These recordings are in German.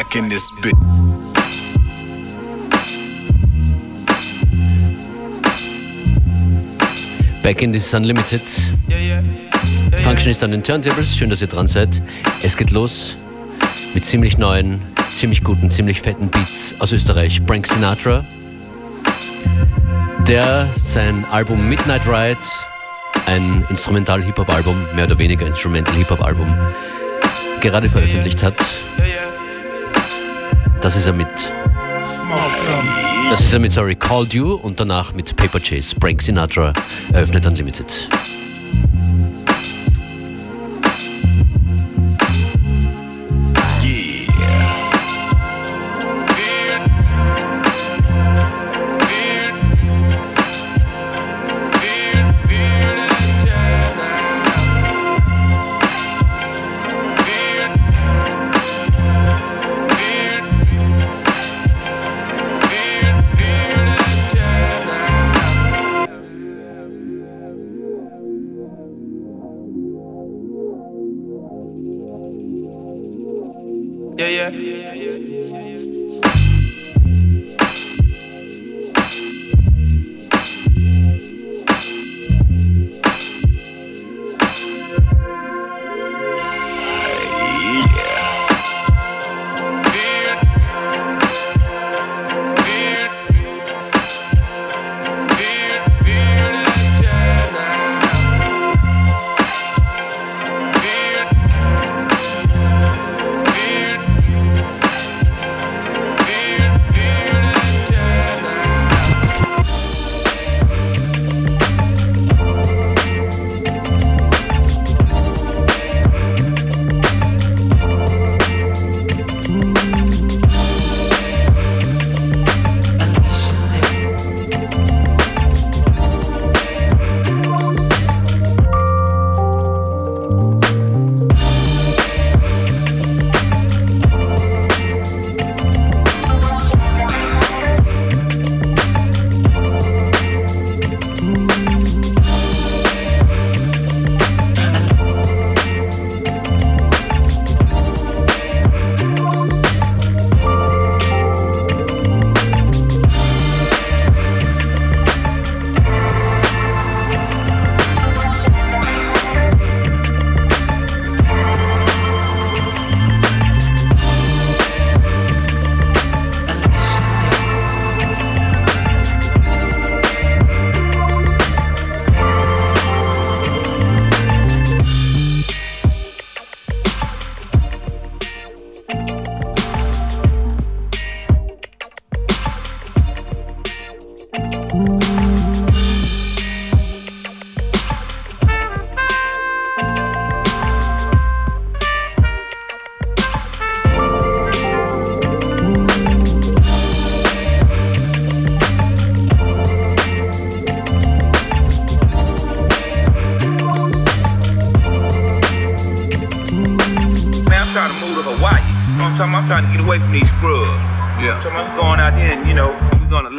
back in this bit. Back in this Unlimited. Function ist an den Turntables. Schön, dass ihr dran seid. Es geht los mit ziemlich neuen, ziemlich guten, ziemlich fetten Beats aus Österreich. Frank Sinatra, der sein Album Midnight Ride, ein Instrumental-Hip-Hop-Album, mehr oder weniger Instrumental-Hip-Hop-Album, gerade veröffentlicht hat. Das ist er mit. Das ist er mit, sorry, Called You und danach mit Paper Chase. Frank Sinatra eröffnet Unlimited.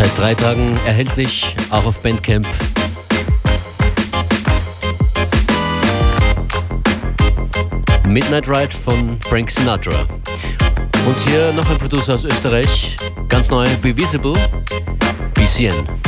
Seit drei Tagen erhältlich, auch auf Bandcamp. Midnight Ride von Frank Sinatra. Und hier noch ein Producer aus Österreich, ganz neu, Be Visible, BCN.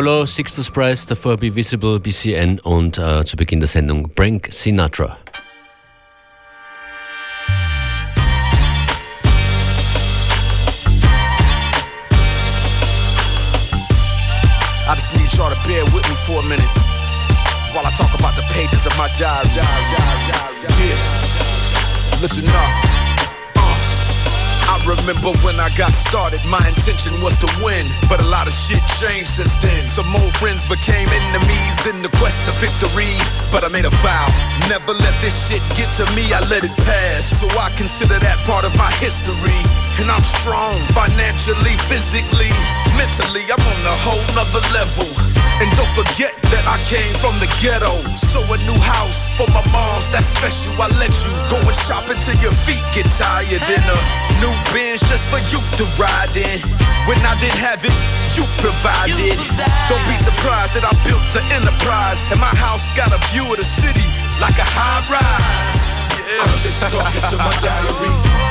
Lololo, Sixtus Price, davor Be Visible, BCN und äh, zu Beginn der Sendung Frank Sinatra. I just need y'all to bear with me for a minute while I talk about the pages of my diary. Yeah, listen up. Remember when I got started, my intention was to win. But a lot of shit changed since then. Some old friends became enemies in the quest to victory. But I made a vow, never let this shit get to me, I let it pass. So I consider that part of my history. And I'm strong, financially, physically, mentally, I'm on a whole nother level. And don't forget that I came from the ghetto. So a new house for my moms, that's special. I let you go and shop until your feet get tired. In a new Benz just for you to ride in. When I didn't have it, you provided. You Don't be surprised that I built an enterprise. And my house got a view of the city like a high rise. Yeah. I'm just talking to my diary.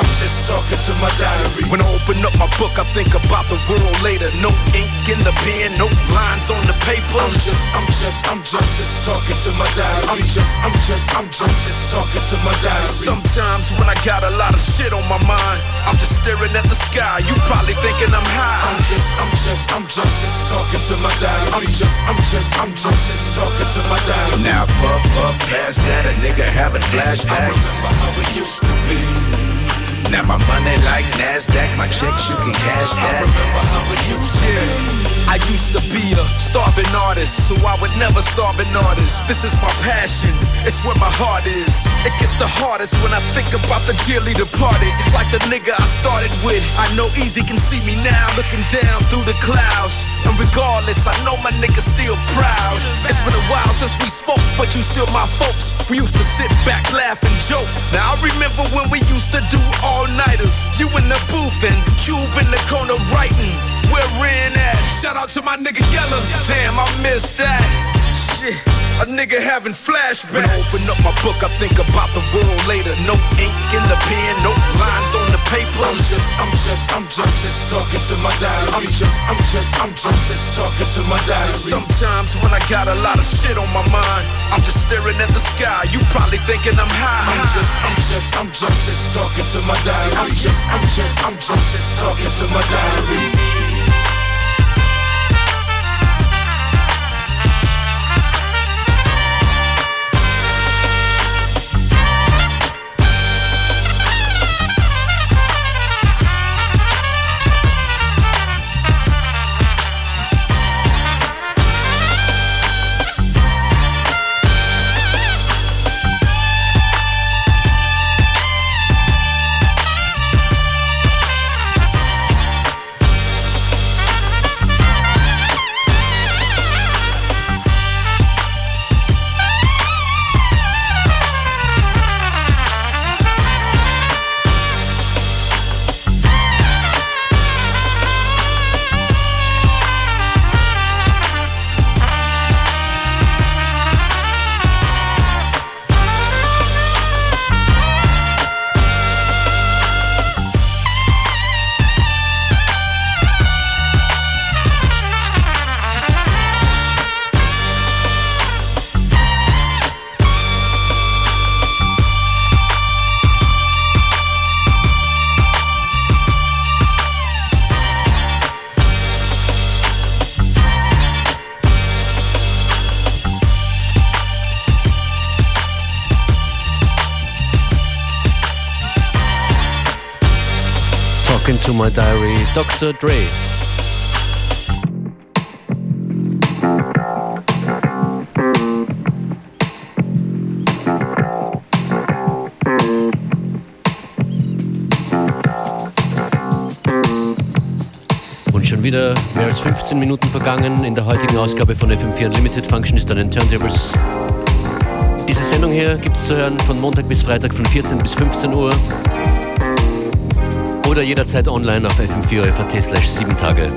I'm just talking to my diary. When I open up my book, I think about the world later. No ink in the pen, no lines on the paper. I'm just, I'm just, I'm just, just talking to my diary. I'm just, I'm just, I'm just, just talking to my diary. Sometimes when I got a lot of shit on my mind, I'm just staring at the sky. You probably thinking I'm high. I'm just, I'm just, I'm just, just talking to my diary. I'm just, I'm just, I'm just, just talking to my diary. Now puff, puff, past that, a nigga having flashbacks. I remember how it used to be. Now my money like NASDAQ, my checks you can cash that. I remember how it used to I used to be a starving artist, so I would never starve an artist. This is my passion, it's where my heart is. It gets the hardest when I think about the dearly departed. Like the nigga I started with. I know Easy can see me now, looking down through the clouds. And regardless, I know my nigga still proud. It's been a while since we spoke, but you still my folks. We used to sit back, laugh, and joke. Now I remember when we used to do all-nighters. You in the booth and Cube in the corner writing. Where Ren at? Shout out to my nigga Yella. Damn, I missed that. Shit. A nigga having flashbacks. When I open up my book, I think about the world later. No ink in the pen, no lines on the paper. I'm just, I'm just, I'm just, just talking to my diary. I'm just, I'm just, I'm just, just talking to my diary. Sometimes when I got a lot of shit on my mind, I'm just staring at the sky. You probably thinking I'm high. I'm just, I'm just, I'm just, just talking to my diary. I'm just, I'm just, I'm just, just talking to my diary. My Diary, Dr. Dre. Und schon wieder mehr als 15 Minuten vergangen in der heutigen Ausgabe von FM4 Unlimited Functionist an den Turntables. Diese Sendung hier gibt es zu hören von Montag bis Freitag von 14 bis 15 Uhr oder jederzeit online auf fm4.at slash 7 Tage.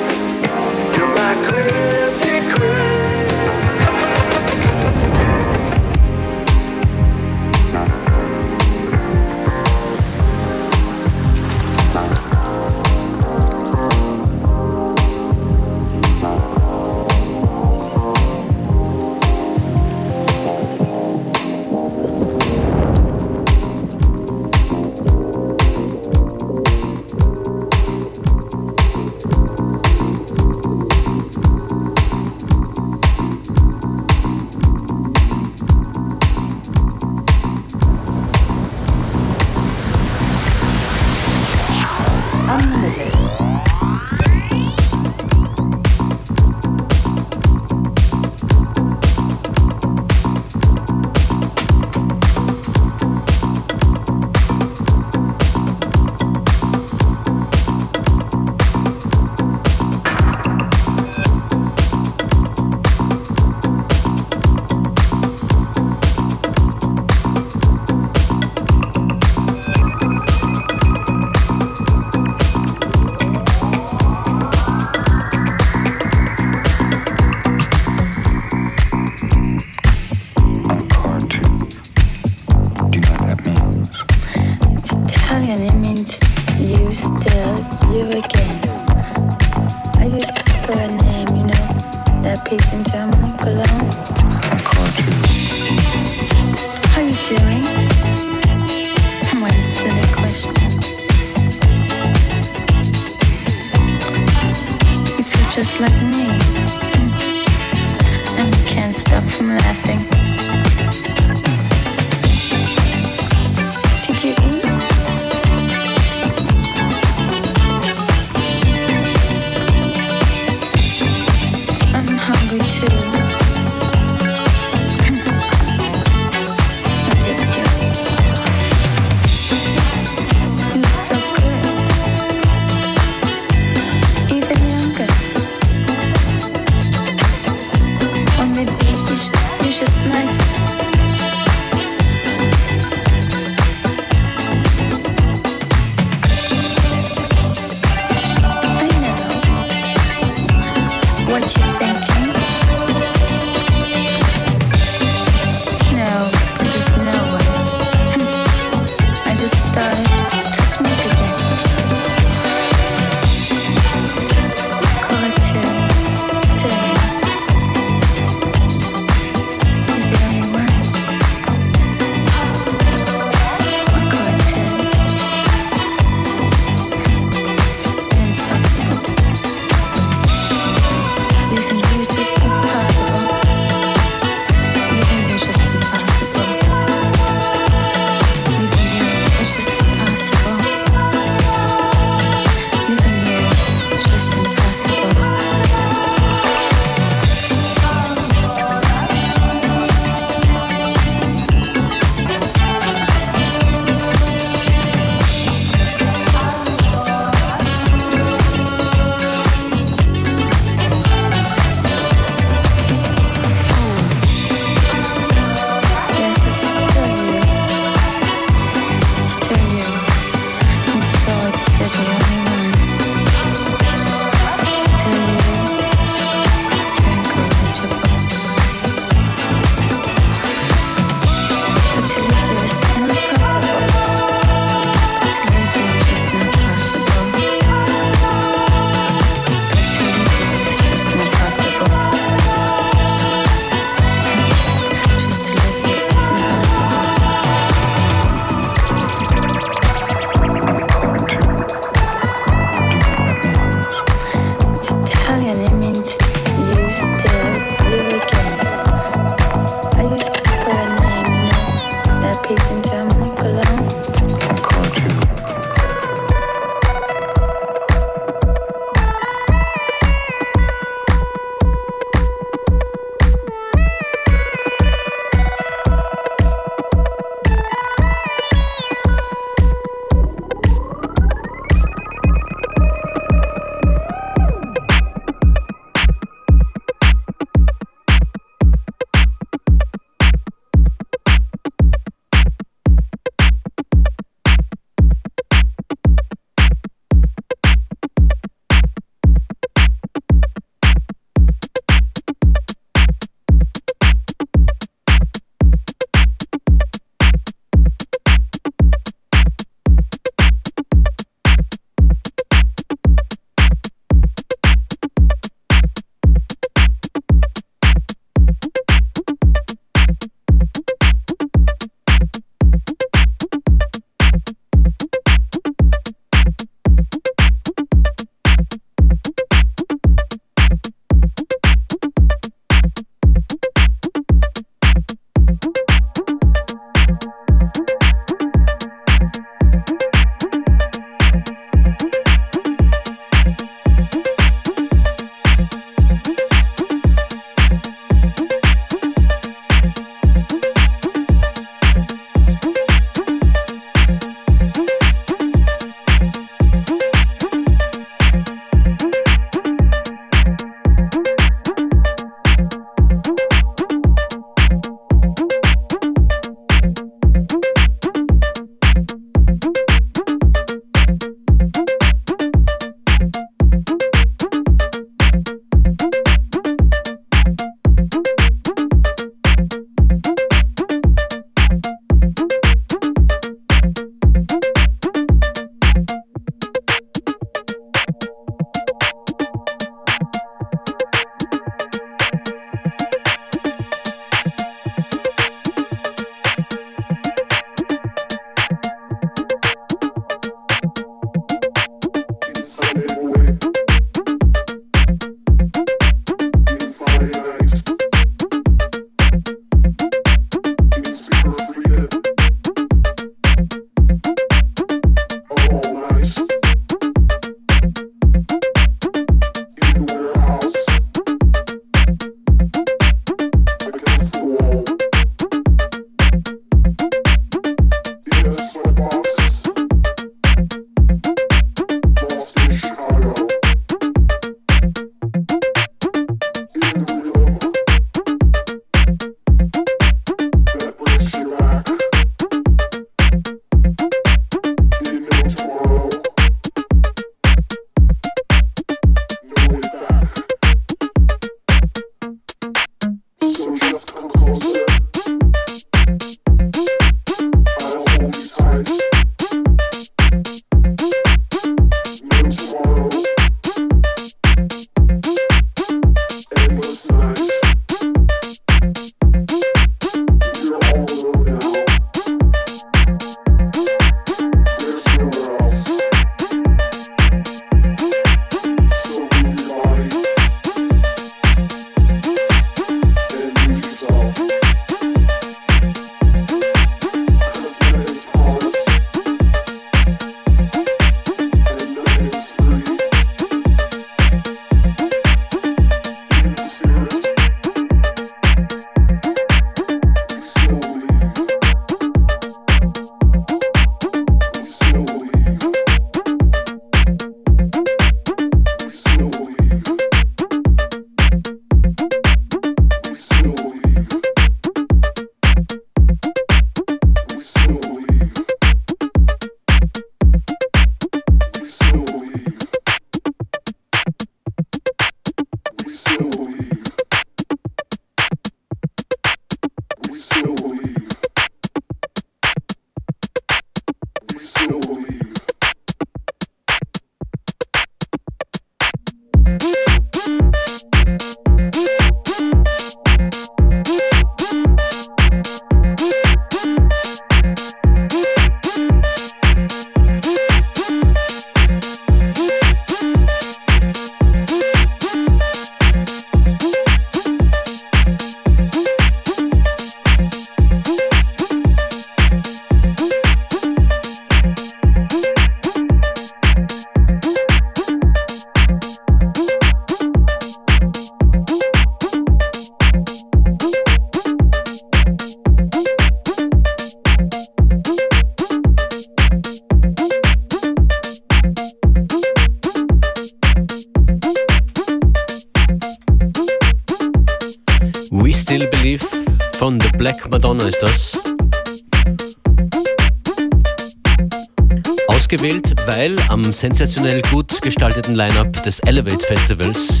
Sensationell gut gestalteten Line-Up des Elevate Festivals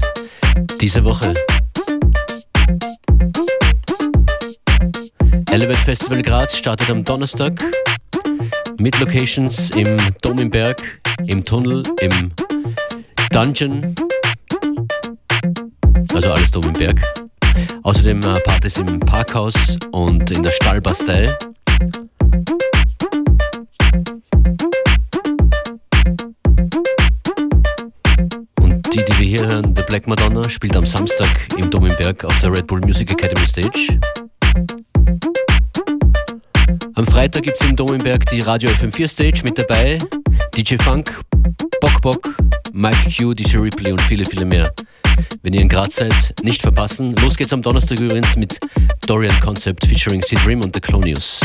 diese Woche. Elevate Festival Graz startet am Donnerstag mit Locations im Dom im Berg, im Tunnel, im Dungeon, also alles Dom im Berg. Außerdem äh, Partys im Parkhaus und in der Stallbastei. Die, die wir hier hören, The Black Madonna, spielt am Samstag im Dom im Berg auf der Red Bull Music Academy Stage. Am Freitag gibt es im Dom im Berg die Radio FM4 Stage mit dabei. DJ Funk, Bock Bock, Mike Q, DJ Ripley und viele, viele mehr. Wenn ihr in Graz seid, nicht verpassen. Los geht's am Donnerstag übrigens mit Dorian Concept featuring Rim und The Clonius.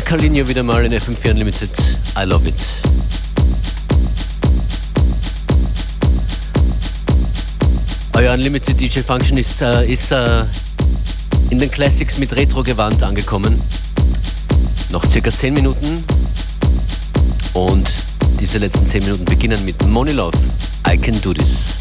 Alcalinho wieder mal in FM4 Unlimited. I love it. Euer Unlimited DJ Function ist, äh, ist äh, in den Classics mit Retro-Gewand angekommen. Noch circa 10 Minuten. Und diese letzten 10 Minuten beginnen mit Money Love. I can do this.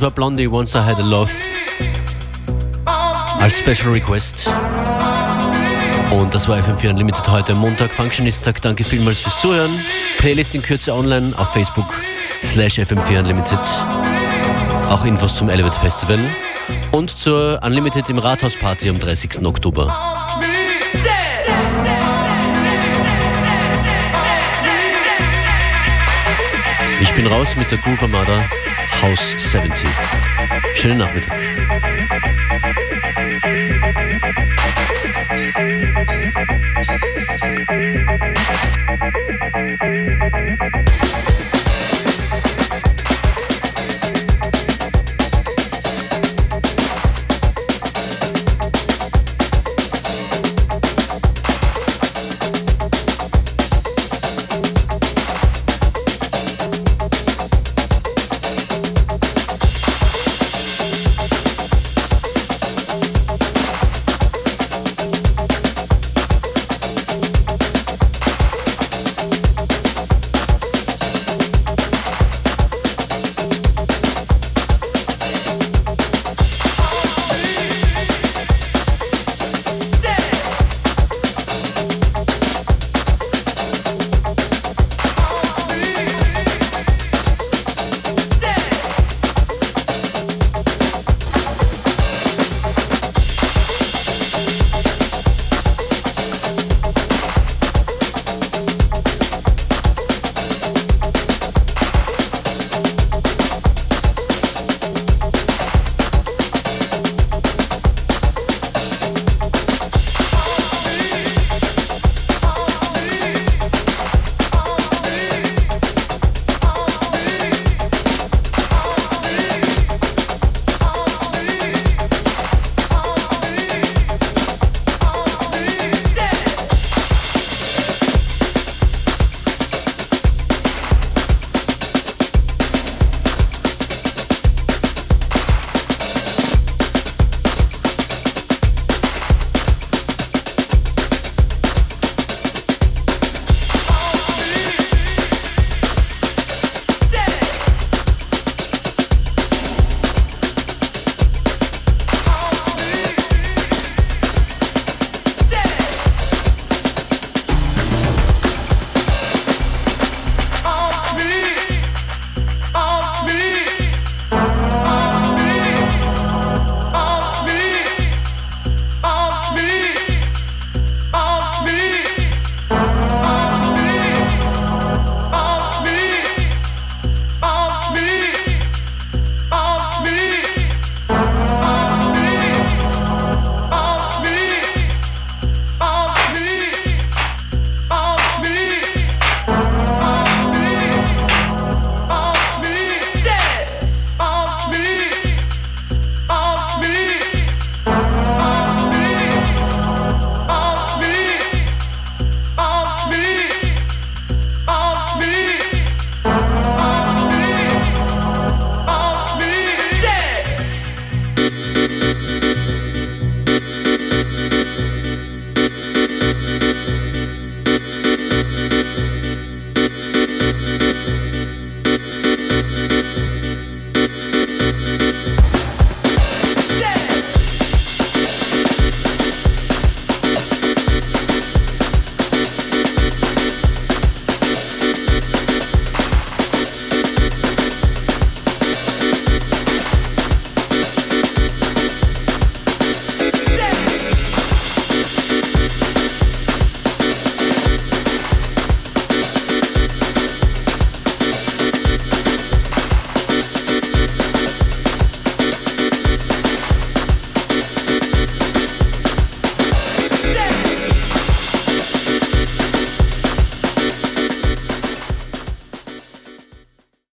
Das war Blondie Once I Had a Love als Special Request. Und das war FM4 Unlimited heute Montag. Functionist sagt danke vielmals fürs Zuhören. Playlist in Kürze online auf Facebook slash FM4 Unlimited. Auch Infos zum Elevate Festival und zur Unlimited im Rathaus Party am 30. Oktober. Ich bin raus mit der Groove Armada House 70. Schönen Nachmittag. Thank